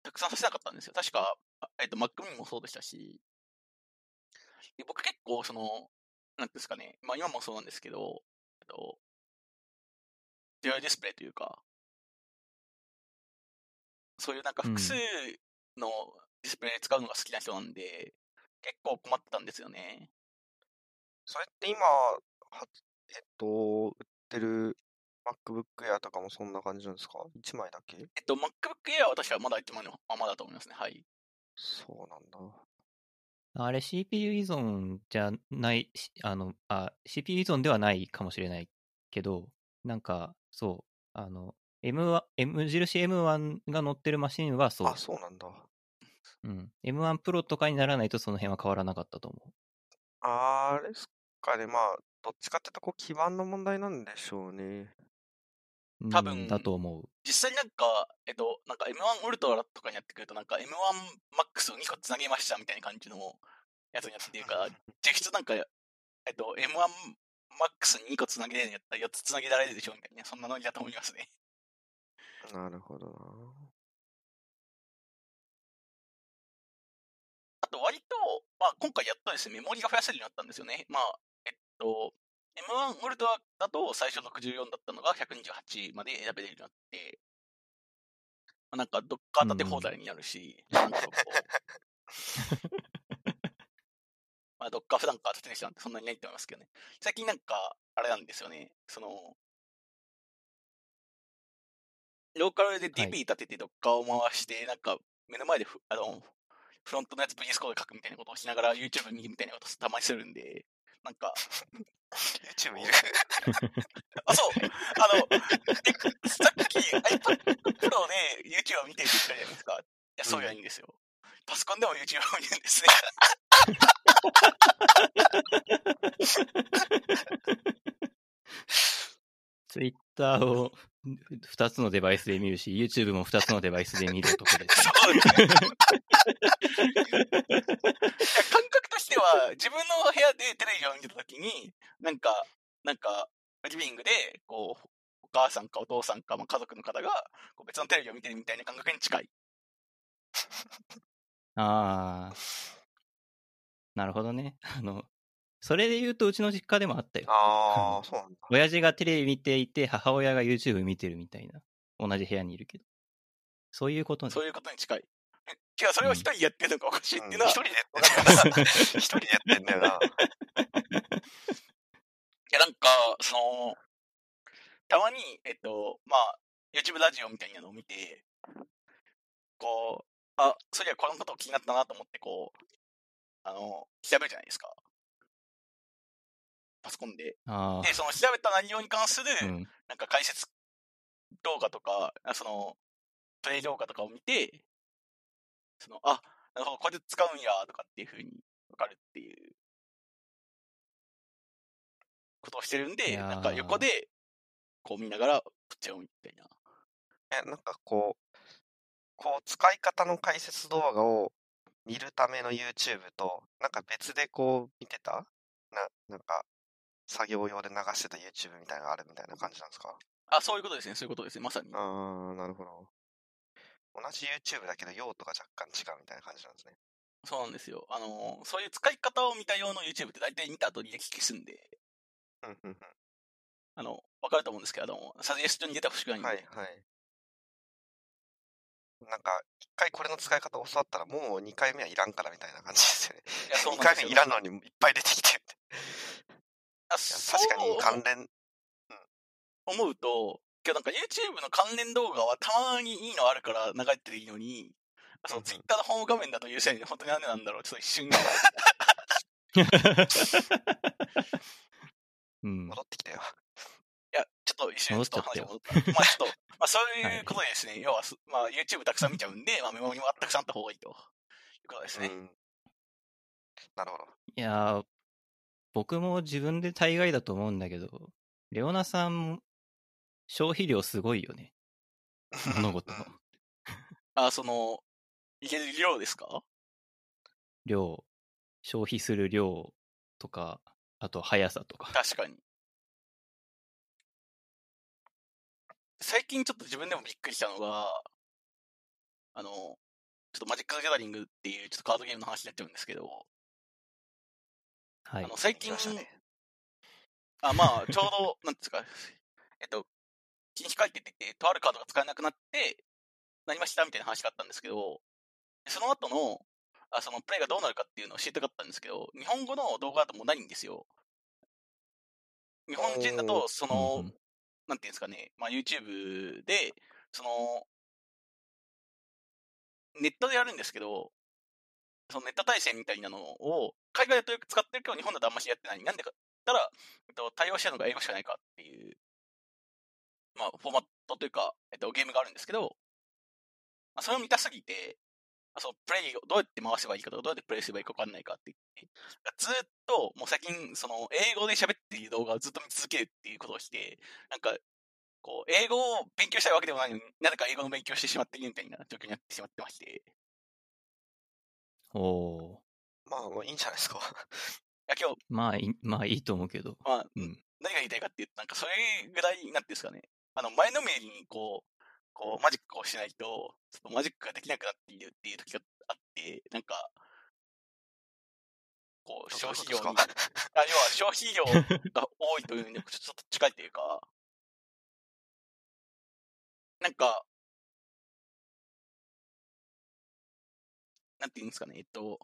たくさんさせなかったんですよ。確か、あえっと、Mac mini もそうでしたし、で僕結構その、なんていうんですかね、まあ今もそうなんですけど、えっと、デュアルディスプレイというか、そういうなんかうん複数のディスプレイ使うのが好きな人なんで、結構困ってたんですよね。それって今、はえっと、売ってる MacBook Air とかもそんな感じなんですか ?1 枚だけ？えっと、MacBook Air は私はまだ一枚のままだと思いますね。はい。そうなんだ。あれ CPU 依存じゃない、しあの、あ、CPU 依存ではないかもしれないけど、なんか、そう、あの、M1、M 印 M1 が乗ってるマシンはそうあ、。そうなんだ。うん。M1 Pro とかにならないとその辺は変わらなかったと思あれですかね、まあ、どっちかっていうと、こう、基盤の問題なんでしょうね。う。うん多分だと思う。実際になんか、えっと、なんか M1 ウルトラとかにやってくると、なんか M1 Max を2個つなげましたみたいな感じのやつになってるから、[laughs] 実質なんか、えっと、M1 Max に2個つなげれるんやったら4つつなげられるでしょみたいな、そんなノリだと思いますね。なるほどな。あと割と、まあ今回やっとですね、メモリが増やせるようになったんですよね。まあ、えっと、M1 ウルトラだと最初64だったのが128まで選べれるようになって、まあ、なんかドッカー立て放題になるし、なんかこう、[laughs] まあドッカー普段から立てる人なんてそんなにいないと思いますけどね。最近なんか、あれなんですよね、その、ローカルで DP 立ててドッカーを回して、なんか目の前でふあのフロントのやつ VS コードで書くみたいなことをしながら YouTube 見るみたいなことたまにするんで、なんか、YouTube いる [laughs] あ、そう、あの、えさっき iPad Pro で YouTube を見てるって言ったじゃないですか。いや、そうじゃないんですよ。パソコンでも YouTube を見るんですね。ツイッターを2つのデバイスで見るし、YouTube も2つのデバイスで見る男です。そうです感覚としては、自分の部屋でテレビを見てたときに、なんか、なんか、リビングで、こう、お母さんかお父さんか、まあ、家族の方が、こう別のテレビを見てるみたいな感覚に近い。ああ。なるほどね。あの、それで言うとうちの実家でもあったよ。ああ、そうなんだ。親父がテレビ見ていて、母親が YouTube 見てるみたいな。同じ部屋にいるけど。そういうことね。そういうことに近い。え違う、それを一人でやってるのがおかしいっていうのは、一人でやってんだよな。一人でやってんだよな。[laughs] いや、なんか、その、たまに、えっと、まあ、YouTube ラジオみたいなのを見て、こう、あ、そりゃこのこと気になったなと思って、こう、あの、調べるじゃないですか。パソコンで。あで、その調べた内容に関する、あ。うん。なんか解説動画とか、あその、プレイ動画とかを見て、その、あ、なるほど、これで使うんや、とかっていう風にわかるっていう、ことをしてるんで、なんか横で、こう見ながら、こっちを見みたいな。え、なんかこう、こう、使い方の解説動画を見るための YouTube と、なんか別でこう見てた？な、なんか、作業用で流してた YouTube みたいなのがあるみたいな感じなんですか？あ、そういうことですね、そういうことですね、まさに。あー、なるほど。同じ YouTube だけど用途が若干違うみたいな感じなんですね。そうなんですよ。あの、そういう使い方を見た用の YouTube って大体見た後に履歴消すんで、うんうんあの、わかると思うんですけど、あの、サジェストに出てほしくないんうん。で。はいはい。なんか、一回これの使い方教わったらもう二回目はいらんからみたいな感じですよね。いや、そう二なんです目いらんのにいっぱい出てきて確かに関連、思うと、けどなんか YouTube の関連動画はたまにいいのあるから流れてるのに、そう、ツイッターのホーム画面だと優先に本当になんでなんだろう、ちょっと一瞬。[laughs] うん、戻ってきたよ。いや、ちょっと一瞬ちょっと話が戻った。まあちょっと、[laughs] まあそういうことですね。はい、要は、まあ YouTube たくさん見ちゃうんで、まあメモリもたくさんあった方がいいということですね。うん、なるほど。いや僕も自分で大概だと思うんだけど、レオナさん、消費量すごいよね。物事の。[laughs] あ、その、いける量ですか？量、消費する量とか、あと速さとか。確かに。最近ちょっと自分でもびっくりしたのが、あの、ちょっとマジック・ザ・ギャザリングっていうちょっとカードゲームの話になっちゃうんですけど、はい。あの、最近、ね、[laughs] あ、まあ、ちょうど、なんですか、えっと、禁止解定って言って、とあるカードが使えなくなって、なりましたみたいな話があったんですけど、その後の、あそのプレイがどうなるかっていうのを知りたかったんですけど、日本語の動画だともうないんですよ。日本人だと、その、なんていうんですかね、まあ、YouTube で、その、ネットでやるんですけど、そのネット対戦みたいなのを、海外だとよく使ってるけど、日本だとあんまりやってない。なんでかったら、えっと、対応してるのが英語しかないかっていう、まあ、フォーマットというか、えっと、ゲームがあるんですけど、まあ、それを見たすぎて、そのプレイをどうやって回せばいいかとか、どうやってプレイすればいいか分かんないかって言って、ずっと、もう最近、その、英語で喋っている動画をずっと見続けるっていうことをして、なんか、こう、英語を勉強したいわけでもないのに、なぜか英語の勉強してしまっているみたいな状況になってしまってまして。おー。まあ、もういいんじゃないですか。[laughs] いや、今日。まあいい、まあいいと思うけど。まあ、うん。何が言いたいかっていうと、なんかそれぐらい、なんていうんですかね。あの、前のめりにこう、こう、マジックをしないと、ちょっとマジックができなくなっているっていう時があって、なんか、こう、消費量に、[laughs] あ要は消費量が多いというのにちょっと近いというか、なんか、なんて言うんですかね、えっと。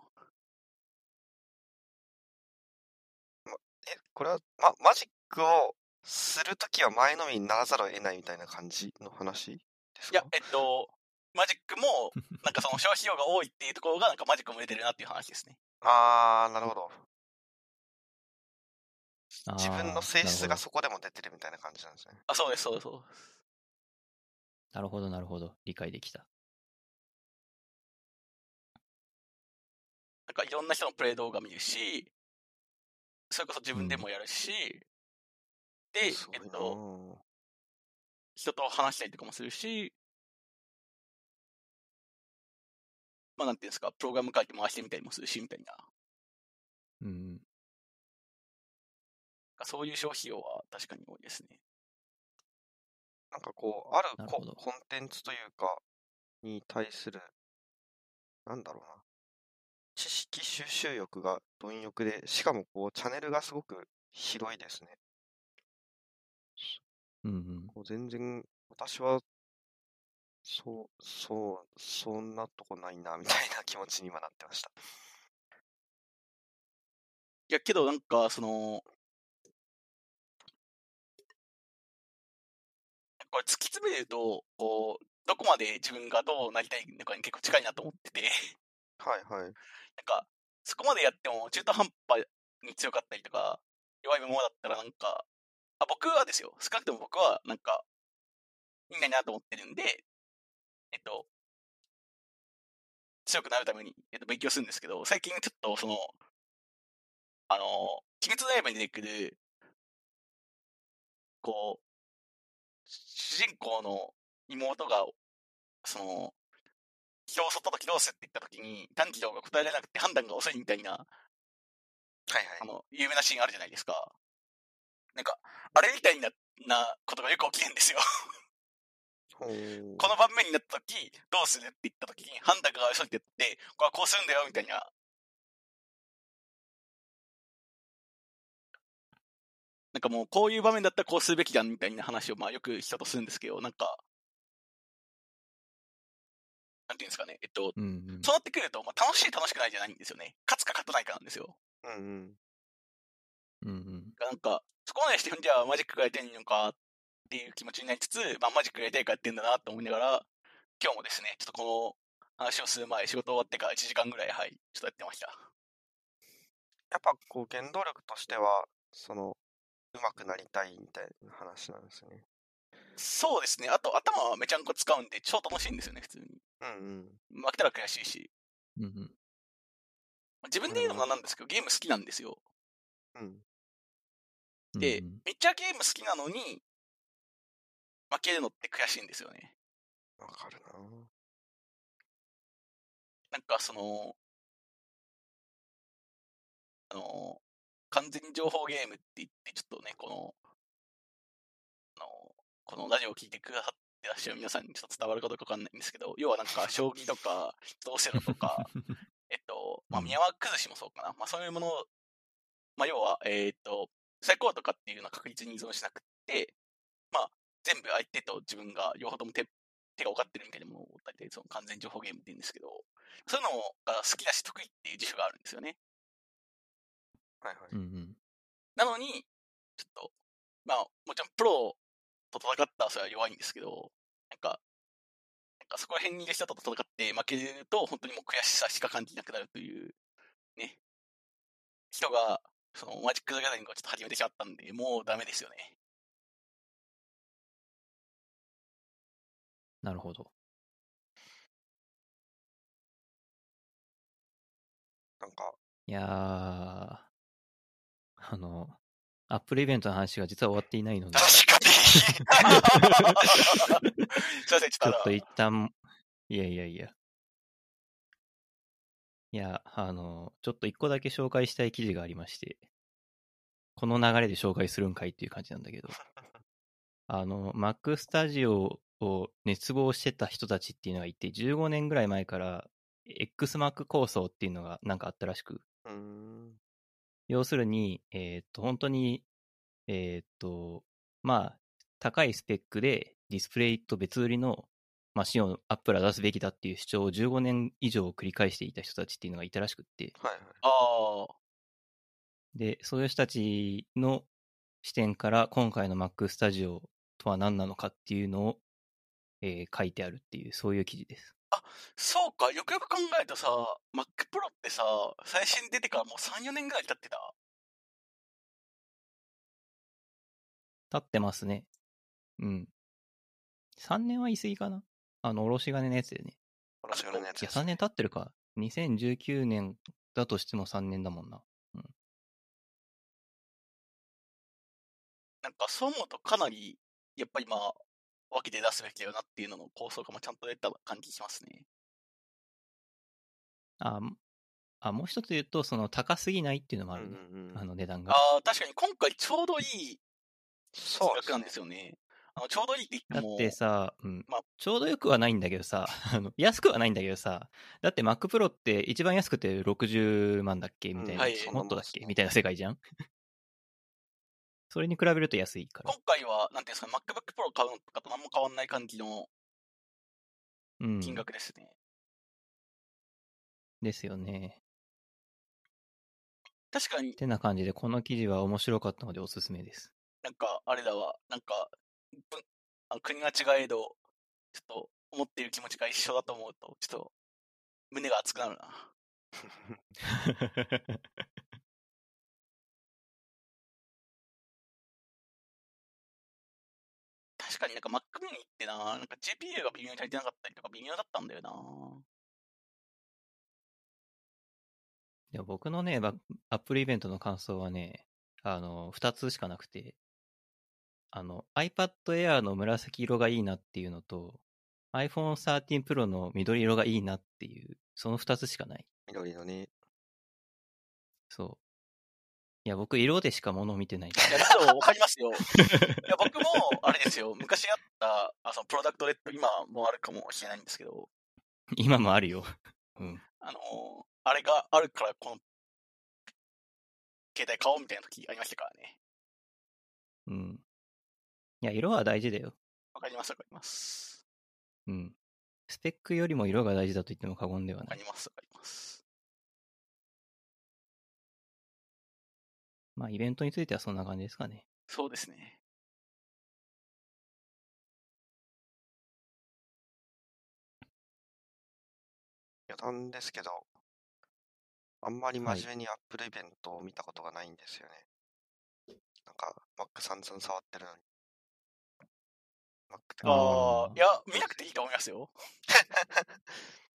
え、これは、ま、マジックをするときは前のめりにならざるを得ないみたいな感じの話ですか？いや、えっと、マジックも、なんかその消費量が多いっていうところが、なんかマジックも出てるなっていう話ですね。あー、なるほど。自分の性質がそこでも出てるみたいな感じなんですね。あ、そうです、そうです、そうです。なるほど、なるほど。理解できた。かいろんな人のプレイ動画見るし、それこそ自分でもやるし、うん、で、えっと、人と話したりとかもするし、まあなんていうんですか、プログラム書いて回してみたりもするし、みたいな。うん。そういう消費量は確かに多いですね。なんかこう、あるコンテンツというか、に対する、なんだろうな。知識収集欲が貪欲で、しかもこう、チャンネルがすごく広いですね。うんうん。こう全然、私は、そう、そう、そんなとこないな、みたいな気持ちに今なってました。いや、けどなんか、その、これ突き詰めると、こう、どこまで自分がどうなりたいのかに結構近いなと思っててはいはい。なんか、そこまでやっても中途半端に強かったりとか、弱いものだったらなんか、あ、僕はですよ。少なくとも僕はなんか、いいんないなと思ってるんで、えっと、強くなるために、えっと、勉強するんですけど、最近ちょっとその、あの、鬼滅の刃に出てくる、こう、主人公の妹が、その、人を襲った時どうすって言った時に、短期が答えられなくて判断が遅いみたいな、はいはい。あの、有名なシーンあるじゃないですか。なんか、あれみたいな、なことがよく起きるんですよこの盤面になった時、どうするって言った時に、判断が遅いって言って、これはこうするんだよ、みたいな。なんかもう、こういう場面だったらこうするべきだ、みたいな話を、まあよく人とするんですけど、なんか、なんていうんですかね、えっと、うんうん、そうなってくると、まあ、楽しい楽しくないじゃないんですよね。勝つか勝たないかなんですよ。うんうん。うんうん。なんか、そこまでして、じゃあマジックがやりたいのかっていう気持ちになりつつ、まあマジックがやりたいからやってんだなと思いながら、今日もですね、ちょっとこ話をする前、仕事終わってから1時間ぐらい、はい、ちょっとやってました。やっぱこう原動力としては、その、上手くなりたいみたいな話なんですね。そうですね。あと、頭はめちゃんこ使うんで、超楽しいんですよね、普通に。うんうん。負けたら悔しいし。うんうん。自分で言うのもなんですけど、ゲーム好きなんですよ。うん。で、めっちゃゲーム好きなのに、負けるのって悔しいんですよね。わかるななんかその、あの、完全情報ゲームって言って、ちょっとね、この、あの、このラジオを聞いてくださってらっしゃる皆さんにちょっと伝わるかどうかわかんないんですけど、要はなんか、将棋とか、同セロとか、[laughs] えっと、まあ、うん宮川崩しもそうかな。まあ、そういうものを、まあ、要は、えっと、最高とかっていうのは確率に依存しなくて、まあ、全部相手と自分が両方とも手手が分かってるみたいなものを大体その完全情報ゲームって言うんですけど、そういうのが好きだし得意っていう自負があるんですよね。はいはい。うんうん。なのに、ちょっと、まあ、もちろんプロと戦ったらそれは弱いんですけど、なんかそこら辺にいる人と戦って負けると、本当にもう悔しさしか感じなくなるという、ね、人が、そのマジック・ザ・ギャザリングをちょっと始めてしまったんで、もうダメですよね。なるほど。なんか、いやー、あの、アップルイベントの話が実は終わっていないので、確かに。[laughs] すいません、ちょっちとあの。ょっと一旦、いやいやいや。いや、あの、ちょっと一個だけ紹介したい記事がありまして、この流れで紹介するんかいっていう感じなんだけど、[laughs] あの、Mac Studio を熱望してた人たちっていうのがいて、15年ぐらい前から XMac 構想っていうのがなんかあったらしく。要するに、えーっと、本当に、えーっと、まあ、高いスペックでディスプレイと別売りのマシンをアップルは出すべきだっていう主張を15年以上繰り返していた人たちっていうのがいたらしくって、はいはい。ああ、で、そういう人たちの視点から今回の Mac Studio とは何なのかっていうのを、えー書いてあるっていう、そういう記事です。そうか、よくよく考えるとさ、Mac Pro ってさ、最新出てからもう3、4年ぐらい経ってた？立ってますね。うん。3年は言い過ぎかなあの、おろし金のやつでね。私がのやついや、です3年経ってるか。2019年だとしても3年だもんな。なんかそう思うとかなり、やっぱりまあ、分けて出すべきだよなっていうのの構想がもちゃんと出た感じしますね。あ、もあもう一つ言うと、その高すぎないっていうのもあるね。うんうんうんあの値段が。ああ、確かに今回ちょうどいい額なんですよね。あのちょうどいいって言っても、だってさ、うんまあちょうどよくはないんだけどさ、[laughs] あの安くはないんだけどさ、だって Mac Pro って一番安くて60万だっけ？みたいな、うんはいもっとだっけ？みたいな世界じゃん？それに比べると安いから。今回は、なんていうんですか、MacBook Pro 買うのとかと何も変わんない感じのうん。金額ですね。ですよね。確かにてな感じで、この記事は面白かったのでおすすめです。なんか、あれだわ、なんか、国が違えど、ちょっと思っている気持ちが一緒だと思うと、ちょっと胸が熱くなるな。[laughs] 確かになんか Mac mini ってな、なんか GPU が微妙に足りてなかったりとか微妙だったんだよな。でも僕のね、バアップルイベントの感想はね、あの、二つしかなくて、あの、iPad Air の紫色がいいなっていうのと、iPhone 13 Pro の緑色がいいなっていう、その二つしかない。緑のね。そう。いや、僕、色でしか物を見てない。いや、ちょっとわかりますよ。いや、僕も、あれですよ、昔あった、あそのプロダクトレッド、今もあるかもしれないんですけど、今もあるよ。うん。あのーあれがあるから、この、携帯買おうみたいな時ありましたからね。うん。いや、色は大事だよ。わかります、わかります。うん。スペックよりも色が大事だと言っても過言ではない。わかります、わかります。まあ、イベントについてはそんな感じですかね。そうですね。余談ですけど、あんまり真面目に Apple イベントを見たことがないんですよね。なんか、Mac 散々触ってるのに。Mac ってか、ああいや、見なくていいと思いますよ。[laughs]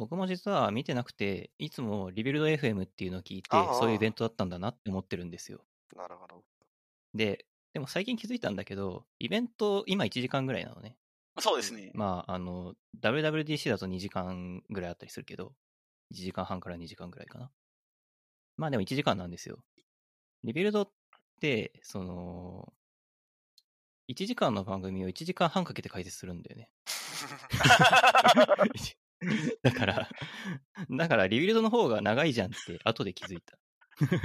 僕も実は見てなくて、いつもリビルド FM っていうのを聞いてそういうイベントだったんだなって思ってるんですよ。なるほど。で、でも最近気づいたんだけど、イベント、今1時間ぐらいなのね。そうですね。まあ、あの、WWDC だと2時間ぐらいあったりするけど、1時間半から2時間ぐらいかな。まあでも1時間なんですよ。 Rebuild って、その、1時間の番組を1時間半かけて解説するんだよね。[laughs] [laughs] [laughs] [laughs] だから、だからリビルドの方が長いじゃんって後で気づいた。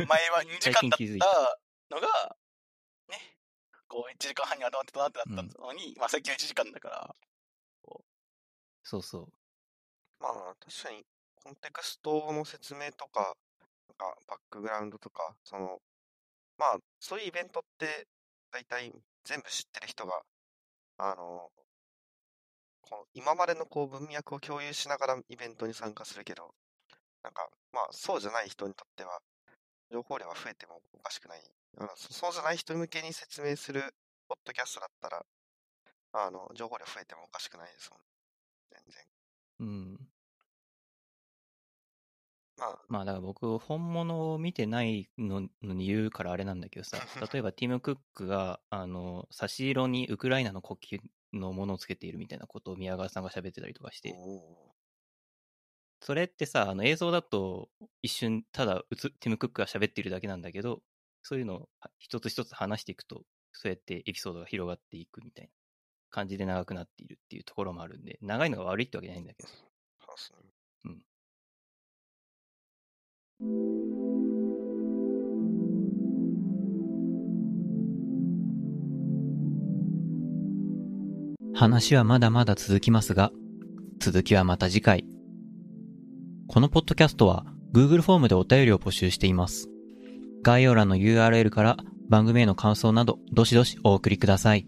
前は2時間だ最近気づいったのが、ね、こう1時間半に頭ってたなってなったのに、まあ最近は1時間だから、そうそう。まあ、確かに、コンテクストの説明とか、なんか、バックグラウンドとか、その、まあ、そういうイベントって、大体全部知ってる人が、あの、この今までのこう文脈を共有しながらイベントに参加するけど、なんか、まあ、そうじゃない人にとっては、情報量は増えてもおかしくない。そそうじゃない人向けに説明するポッドキャストだったら、あの、情報量増えてもおかしくないですもん。全然。うん。まあ、まあだから僕、本物を見てないののに言うからあれなんだけどさ、[laughs] 例えばティム・クックが、あの、差し色にウクライナの国旗のものをつけているみたいなことを宮川さんが喋ってたりとかして、それってさ、あの映像だと一瞬ただティム・クックが喋っているだけなんだけど、そういうのを一つ一つ話していくと、そうやってエピソードが広がっていくみたいな感じで長くなっているっていうところもあるんで、長いのが悪いってわけじゃないんだけど。そうで話はまだまだ続きますが、続きはまた次回。このポッドキャストは Google フォームでお便りを募集しています。概要欄の URL から番組への感想などどしどしお送りください。